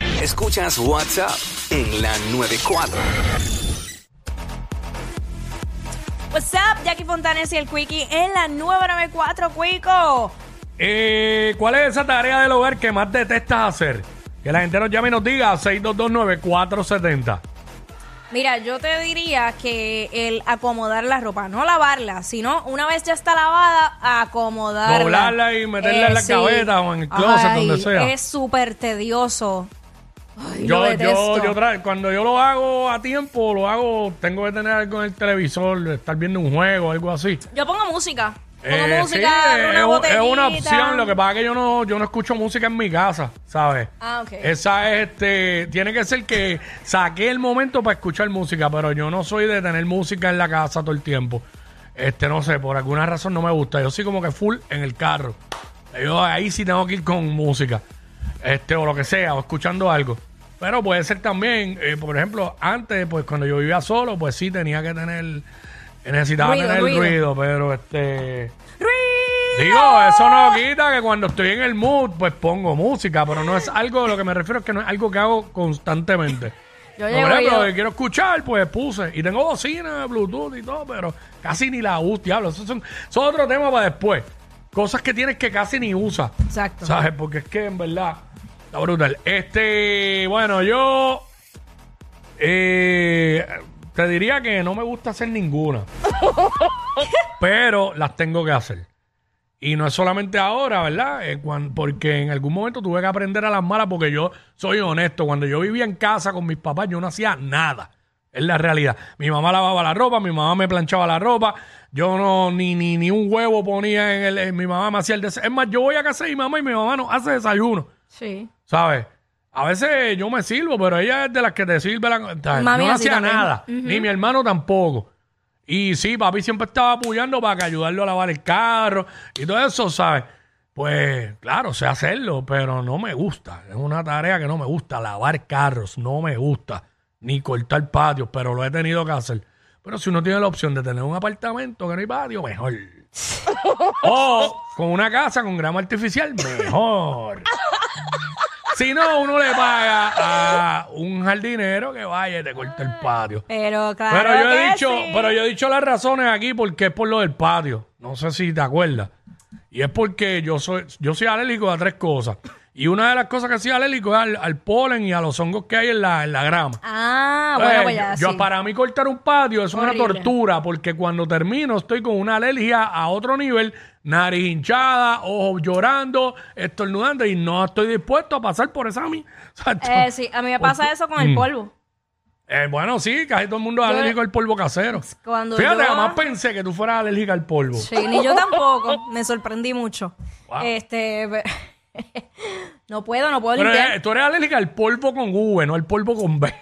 Escuchas WhatsApp en la 94. What's up, Jackie Fontanes y el Quickie en la 994, Quico. Eh, ¿Cuál es esa tarea del hogar que más detestas hacer? Que la gente nos llame y nos diga 6229470. Mira, yo te diría que el acomodar la ropa, no lavarla, sino una vez ya está lavada, acomodarla. Doblarla y meterla en la sí. gaveta o en el closet, Ay, donde sea. Es súper tedioso. Ay, Yo, yo, yo tra- cuando yo lo hago a tiempo, lo hago, tengo que tener algo en el televisor, estar viendo un juego, algo así. Yo pongo música. Pongo Eh, música, sí, una es, un- es una botellita. opción, lo que pasa es que yo no, yo no escucho música en mi casa, ¿sabes? Ah, ok. Esa es, este, tiene que ser que saqué el momento para escuchar música, pero yo no soy de tener música en la casa todo el tiempo. Este, no sé, por alguna razón no me gusta. Yo soy como que full en el carro. Yo ahí sí tengo que ir con música. Este, o lo que sea, o escuchando algo. Pero puede ser también, eh, por ejemplo, antes, pues cuando yo vivía solo, pues sí tenía que tener, necesitaba Ruido, tener ruido. ruido, pero este... ¡Ruido! Digo, eso no quita que cuando estoy en el mood, pues pongo música, pero no es algo, lo que me refiero es que no es algo que hago constantemente. Yo por llego ejemplo, que quiero escuchar, pues puse. Y tengo bocina, Bluetooth y todo, pero casi ni la uso, diablo. Eso, son, eso es otro tema para después. Cosas que tienes que casi ni usas. Exacto. ¿Sabes? Porque es que en verdad está brutal. Este, bueno, yo eh, te diría que no me gusta hacer ninguna. pero las tengo que hacer. Y no es solamente ahora, ¿verdad? Eh, porque en algún momento tuve que aprender a las malas porque yo soy honesto. Cuando yo vivía en casa con mis papás, yo no hacía nada. Es la realidad. Mi mamá lavaba la ropa, mi mamá me planchaba la ropa. Yo no, ni, ni, ni un huevo ponía en el. en- mi mamá me hacía el desayuno. Es más, yo voy a casa de mi mamá y mi mamá no hace desayuno. Sí. ¿Sabes? A veces yo me sirvo, pero ella es de las que te sirve la. Mami no así hacía también. nada. Ni mi hermano tampoco. Y sí, papi siempre estaba apoyando para que ayudarlo a lavar el carro y todo eso, ¿sabes? Pues claro, sé hacerlo, pero no me gusta. Es una tarea que no me gusta. Lavar carros, no me gusta. Ni cortar patios, pero lo he tenido que hacer. Pero si uno tiene la opción de tener un apartamento que no hay patio, mejor. o con una casa con grama artificial, mejor. Si no, uno le paga a un jardinero que vaya y te corte el patio. Pero claro. Pero yo he que dicho, sí. pero yo he dicho las razones aquí porque es por lo del patio. No sé si te acuerdas. Y es porque yo soy, yo soy alérgico a tres cosas. Y una de las cosas que soy alérgico es al, al polen y a los hongos que hay en la, en la grama. Ah, bueno, Eh, pues ya. yo, sí. para mí cortar un patio es una tortura porque cuando termino estoy con una alergia a otro nivel, nariz hinchada, ojos llorando, estornudando y no estoy dispuesto a pasar por esa mi. Exacto. Eh, sí, a mí me pasa eso con el polvo. Eh, bueno, sí, casi todo el mundo es Yo- alérgico al polvo casero. Cuando Fíjate, yo- jamás pensé que tú fueras alérgica al polvo. Sí, ni yo tampoco. Me sorprendí mucho. Wow. Este. no puedo, no puedo Pero limpiar. eh, tú eres alérgica al polvo con V, no al polvo con B.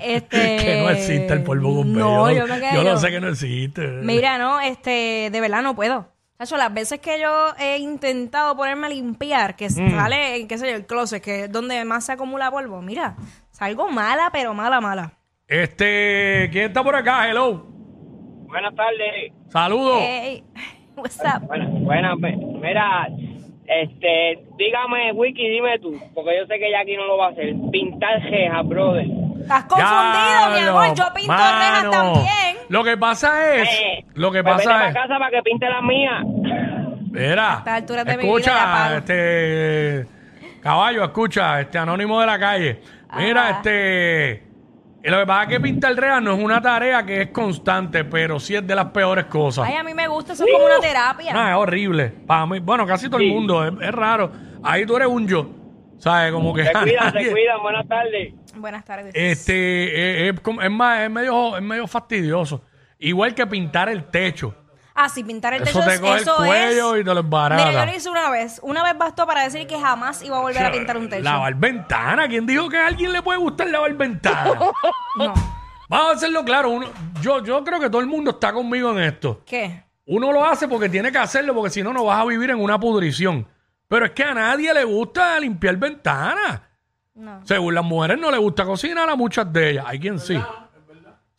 Este. que no existe el polvo con B. No, yo, me quedé. yo lo sé que no existe. Mira, no, este, de verdad no puedo. Las veces que yo he intentado ponerme a limpiar, que Mm. sale en, qué sé yo, el closet, que es donde más se acumula polvo, mira, salgo mala, pero mala, mala. Este, ¿quién está por acá? Hello. Buenas tardes. Saludos. Ey, what's up? Buenas, buenas. Mira, este, dígame, Wiki, dime tú, porque yo sé que Jackie no lo va a hacer. Pintar rejas, brother. Estás confundido, mi amor. Yo pinto rejas mano. también. Lo que pasa es, Eh, lo que pues vete pasa para es, casa para que pinte las mías. mira, estas alturas de mi vida ya escucha, este, caballo, escucha, este anónimo de la calle, mira, Ajá. este, y lo que pasa es que pintar rejas no es una tarea que es constante, pero sí es de las peores cosas. Ay, a mí me gusta, eso es como una terapia. No, es horrible. Para mí, bueno, casi todo el Sí. mundo, es, es raro. Ahí tú eres un yo, ¿sabes? Como que Se cuidan, se nadie- cuidan. Buenas tardes. Buenas tardes. Este, eh, es, como- es más, es medio, es medio fastidioso. Igual que pintar el techo. Ah, sí, pintar el techo Eso te coge el eso cuello es... y te lo Mira, yo lo hice una vez. Una vez bastó para decir que jamás iba a volver a pintar un techo. Lavar ventana. ¿Quién dijo que a alguien le puede gustar lavar ventana? No. Vamos a hacerlo claro. Uno, yo, yo creo que todo el mundo está conmigo en esto. ¿Qué? Uno lo hace porque tiene que hacerlo, porque si no, no vas a vivir en una pudrición. Pero es que a nadie le gusta limpiar ventanas. No. Según las mujeres no le gusta cocinar a muchas de ellas. Hay quien sí.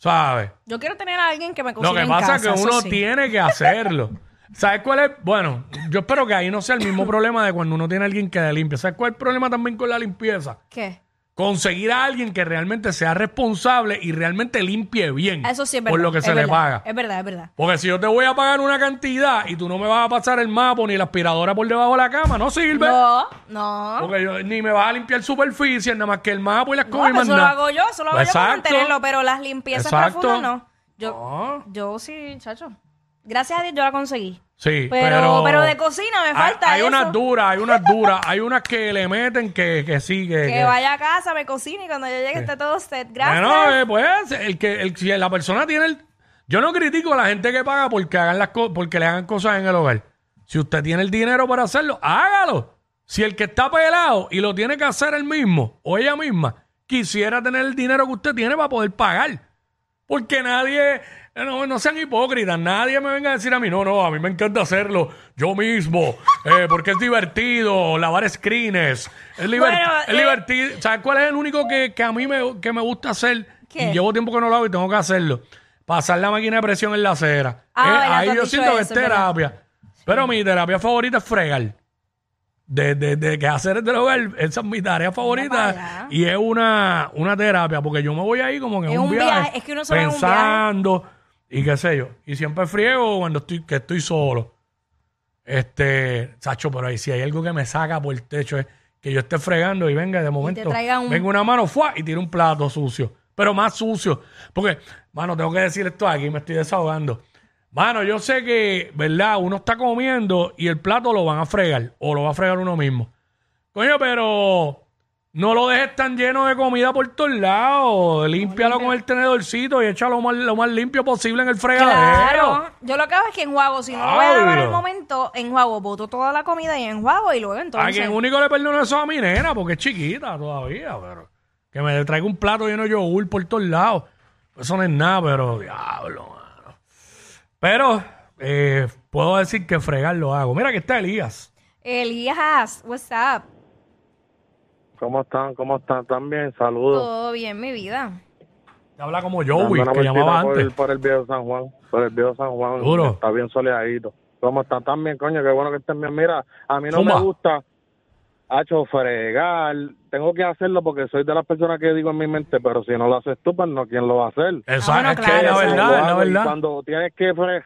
¿Sabes? Yo quiero tener a alguien que me Lo cocine que en pasa casa, es que eso uno sí. tiene que hacerlo. ¿Sabes cuál es? Bueno, yo espero que ahí no sea el mismo problema de cuando uno tiene a alguien que le limpia. ¿Sabes cuál es el problema también con la limpieza? ¿Qué? Conseguir a alguien que realmente sea responsable y realmente limpie bien. Eso sí es verdad. Por lo que es se le verdad, paga. Es verdad, es verdad. Porque si yo te voy a pagar una cantidad y tú no me vas a pasar el mapa ni la aspiradora por debajo de la cama, no sirve. No, no. Porque yo, ni me vas a limpiar superficie, nada más que el mapa y las No, cosas pero más eso lo hago yo, eso lo hago yo para mantenerlo, pero las limpiezas Exacto. profundas no. Yo, No. yo sí, chacho. Gracias a Dios yo la conseguí. Sí, Pero, pero... pero, de cocina me Hay- falta Hay, eso. unas duras, hay unas duras, hay unas que le meten que, que sí, que... que que- vaya a casa, me cocine y cuando yo llegue esté todo set. Gracias. Bueno, eh, pues, el que, el, si la persona tiene el... Yo no critico a la gente que paga porque, hagan las co- porque le hagan cosas en el hogar. Si usted tiene el dinero para hacerlo, hágalo. Si el que está pelado y lo tiene que hacer él mismo o ella misma, quisiera tener el dinero que usted tiene para poder pagar. Porque nadie, no, no sean hipócritas, nadie me venga a decir a mí, no, no, a mí me encanta hacerlo yo mismo, eh, porque es divertido, lavar screens, es, liber- Bueno, es eh, divertido. ¿Sabes cuál es el único que, que a mí me, que me gusta hacer? ¿Qué? Y llevo tiempo que no lo hago y tengo que hacerlo. Pasar la máquina de presión en la acera. Ah, Eh, verdad, ahí yo siento que es eso, es verdad. terapia. Pero mi terapia favorita es fregar. De, de, de que hacer el del hogar, esa es mi tarea favorita. Y es una, una terapia, porque yo me voy ahí como que Es en un un viaje, viaje, es que uno se va en un pensando y qué sé yo. Y siempre friego cuando estoy, que estoy solo. Este, Sacho, pero ahí si hay algo que me saca por el techo es que yo esté fregando y venga de momento, traiga un- venga una mano ¡fua! y tire un plato sucio. Pero más sucio. Porque, mano, tengo que decir esto aquí, me estoy desahogando. Mano, yo sé que, ¿verdad? Uno está comiendo y el plato lo van a fregar o lo va a fregar uno mismo. Coño, pero no lo dejes tan lleno de comida por todos lados. Límpialo con el tenedorcito y échalo lo más, lo más limpio posible en el fregadero. Claro. Yo lo que hago es que enjuago. Si no lo voy a lavar al momento, enjuago. Boto toda la comida y enjuago y luego A entonces... quien único le perdono eso a mi nena porque es chiquita todavía, pero que me traiga un plato lleno de yogur por todos lados. Eso no es nada, pero diablo, mano. Pero eh, puedo decir que fregar lo hago. Mira que está Elías. Elías, what's up? ¿Cómo están? ¿Cómo están? También, saludos. Todo bien, mi vida. Te habla como Joey, que llamaba por, antes. por el viejo San Juan, por el viejo San Juan. Duro. Está bien soleadito. ¿Cómo están? También, coño, qué bueno que estén bien. Mira, a mí no Zumba. me gusta, hacho, fregar. Tengo que hacerlo porque soy de las personas que digo en mi mente, pero si no lo haces tú, pues no, ¿quién lo va a hacer? Eso Ah, bueno, es que claro, la eso verdad, es la verdad. Cuando tienes que fregar,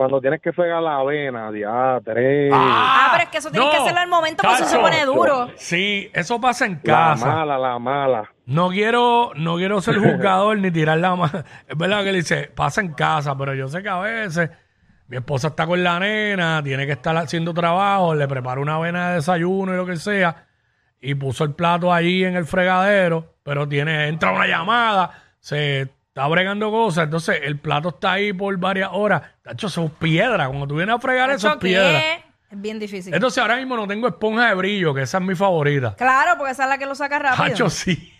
cuando tienes que fregar la avena, diatre. Ah, pero es que eso tienes que hacerlo al momento porque eso se pone duro. Sí, eso pasa en la casa. mala, la mala. No quiero, no quiero ser juzgador ni tirar la mano. Es verdad que le dice, pasa en casa, pero yo sé que a veces mi esposa está con la nena, tiene que estar haciendo trabajo, le preparo una avena de desayuno y lo que sea, y puso el plato allí en el fregadero, pero tiene, entra una llamada, se está bregando cosas, entonces el plato está ahí por varias horas. De hecho, eso es piedra. Cuando tú vienes a fregar eso es ¿Eso piedra. Es bien difícil. Entonces ahora mismo no tengo esponja de brillo, que esa es mi favorita. Claro, porque esa es la que lo saca rápido. Hacho, sí.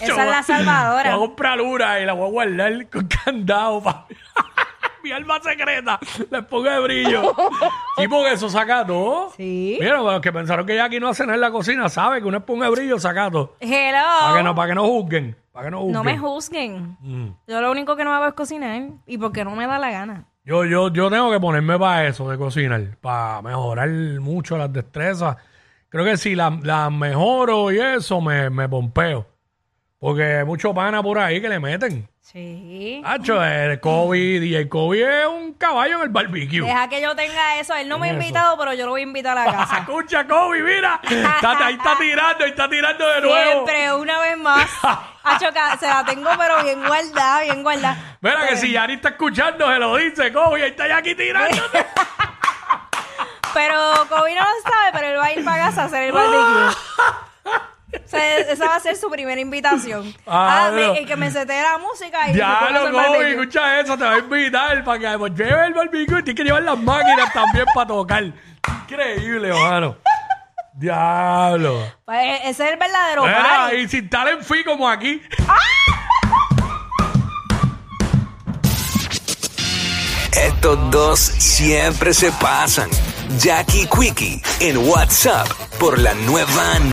Esa Yo es la salvadora. Voy a comprar una y la voy a guardar con candado para mi alma secreta. La esponja de brillo. Sí, porque eso saca todo. Sí. Mira, los que pensaron que ya aquí no hace nada en la cocina, sabe que una esponja de brillo saca todo. Hello. Para que no, para que no juzguen. Para que no juzguen. No me juzguen. Mm. Yo lo único que no hago es cocinar y porque no me da la gana. Yo, yo, yo tengo que ponerme para eso de cocinar, para mejorar mucho las destrezas. Creo que si las la mejoro y eso, me, me pompeo. Porque hay mucho pana por ahí que le meten. Sí. Hacho, el Kobe, DJ Kobe es un caballo en el barbecue. Deja que yo tenga eso. Él no me ha invitado, pero yo lo voy a invitar a la casa. Escucha, Kobe, mira. Está, ahí está tirando, ahí está tirando de nuevo. Siempre, una vez más. Hacho, ca- se la tengo, pero bien guardada, bien guardada. Mira que si Yari está escuchando, se lo dice, Kobe, ahí está ya aquí tirando. Pero Kobe no lo sabe, pero él va a ir para casa a hacer el barbecue. Esa va a ser su primera invitación. Ah, Ah, me- y que me setee la música y me Ya lo Gobi, barbecue. escucha eso, te va a invitar para que pues, lleve el barbecue. Tienes que llevar las máquinas también para tocar. Increíble, mano. Diablo. Pues, ese es el verdadero party. y sin tal en fi como aquí. Estos dos siempre se pasan. Jackie Quickie en WhatsApp por la nueva